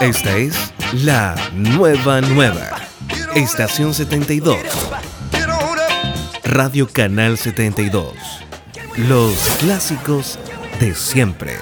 Esta es la nueva nueva. Estación 72. Radio Canal 72. Los clásicos de siempre.